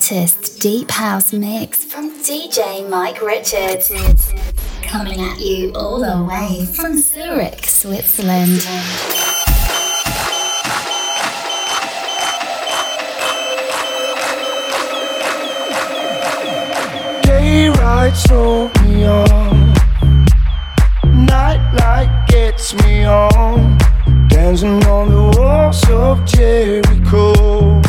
hottest deep house mix from DJ Mike Richards. Coming at you all the way from Zurich, Switzerland. Daylight sold me on. Nightlight gets me on. Dancing on the walls of Jericho.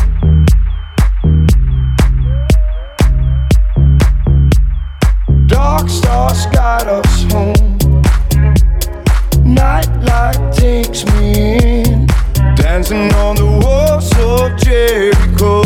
us home. Nightlight takes me in, dancing on the walls of Jericho.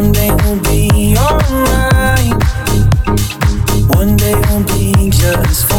One day we'll be alright. One day be just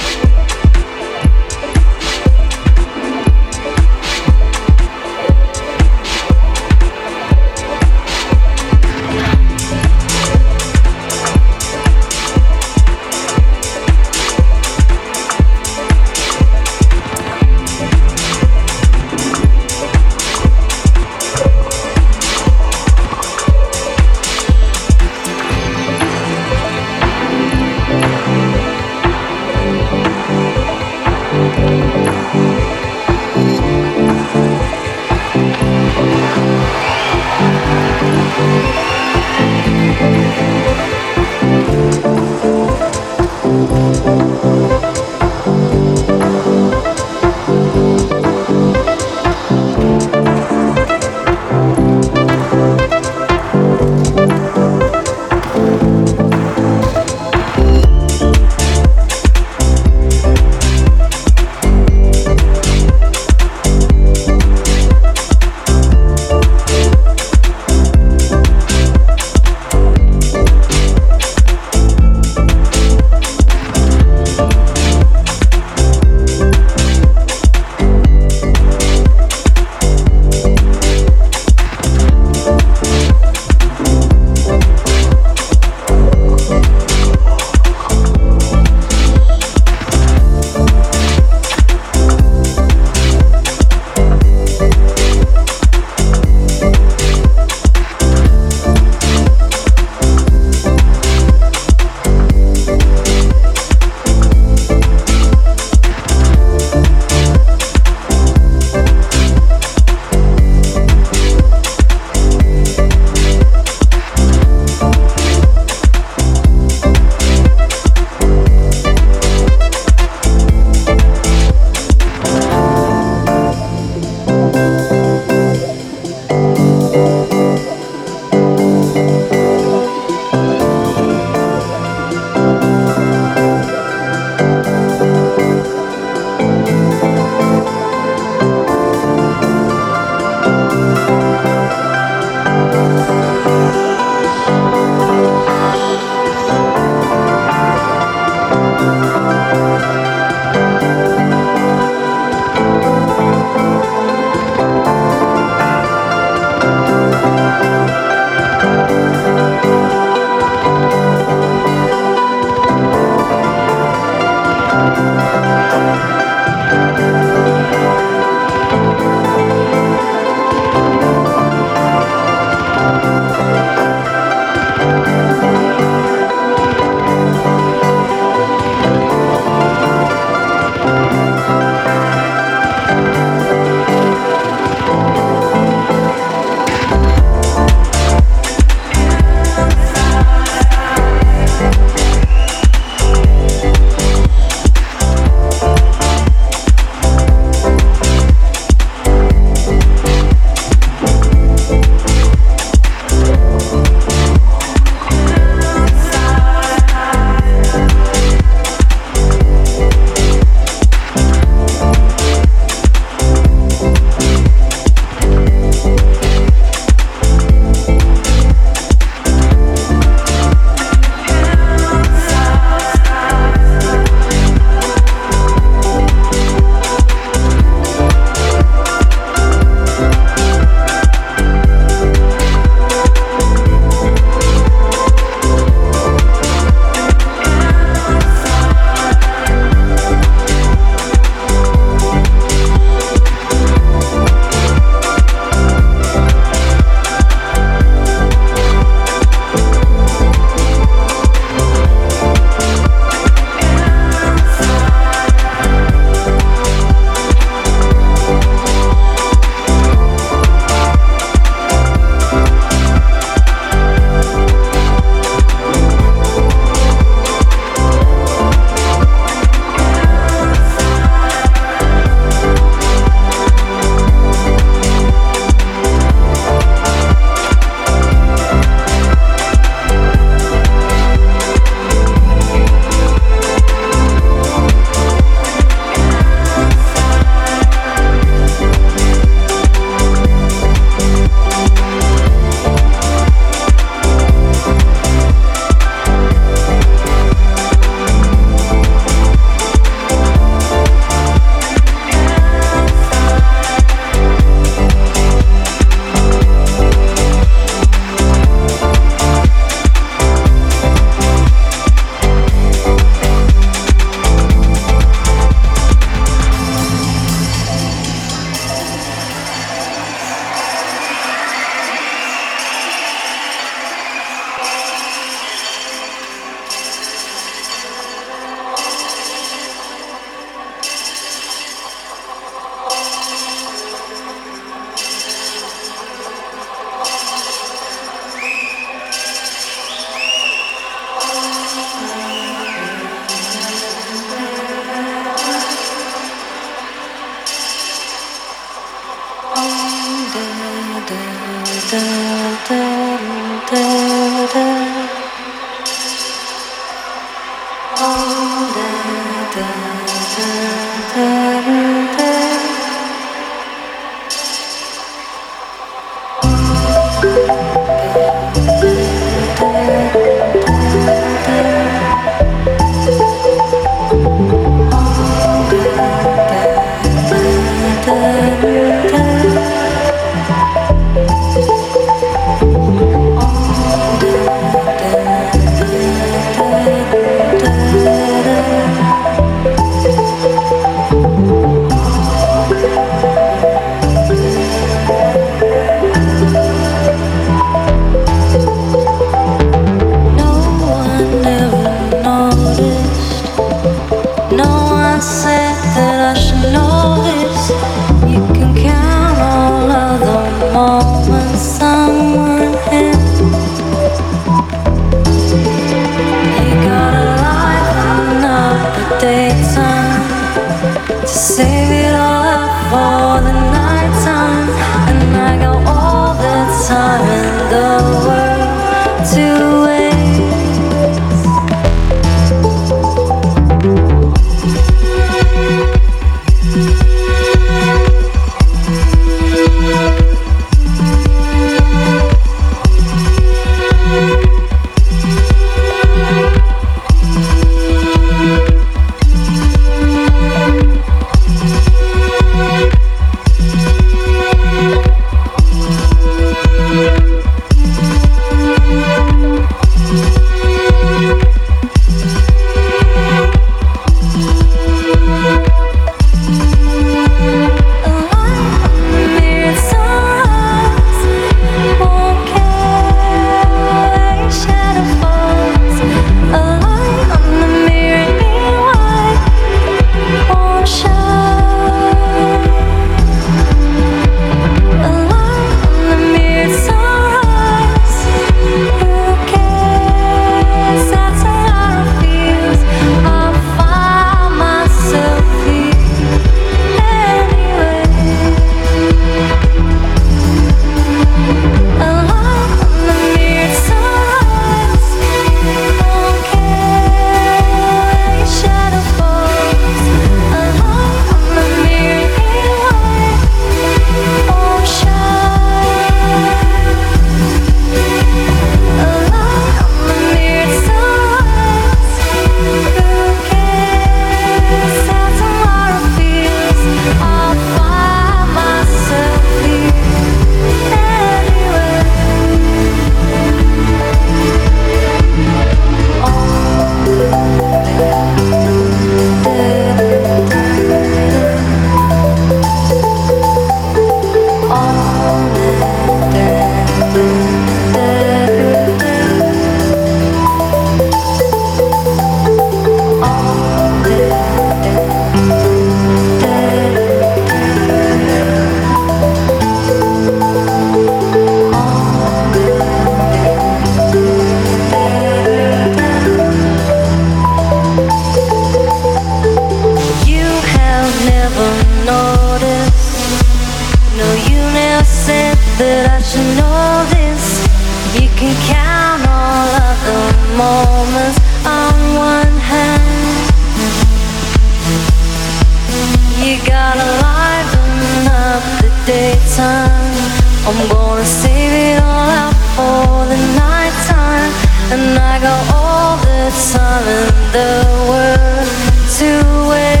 I got all the time in the world to wait.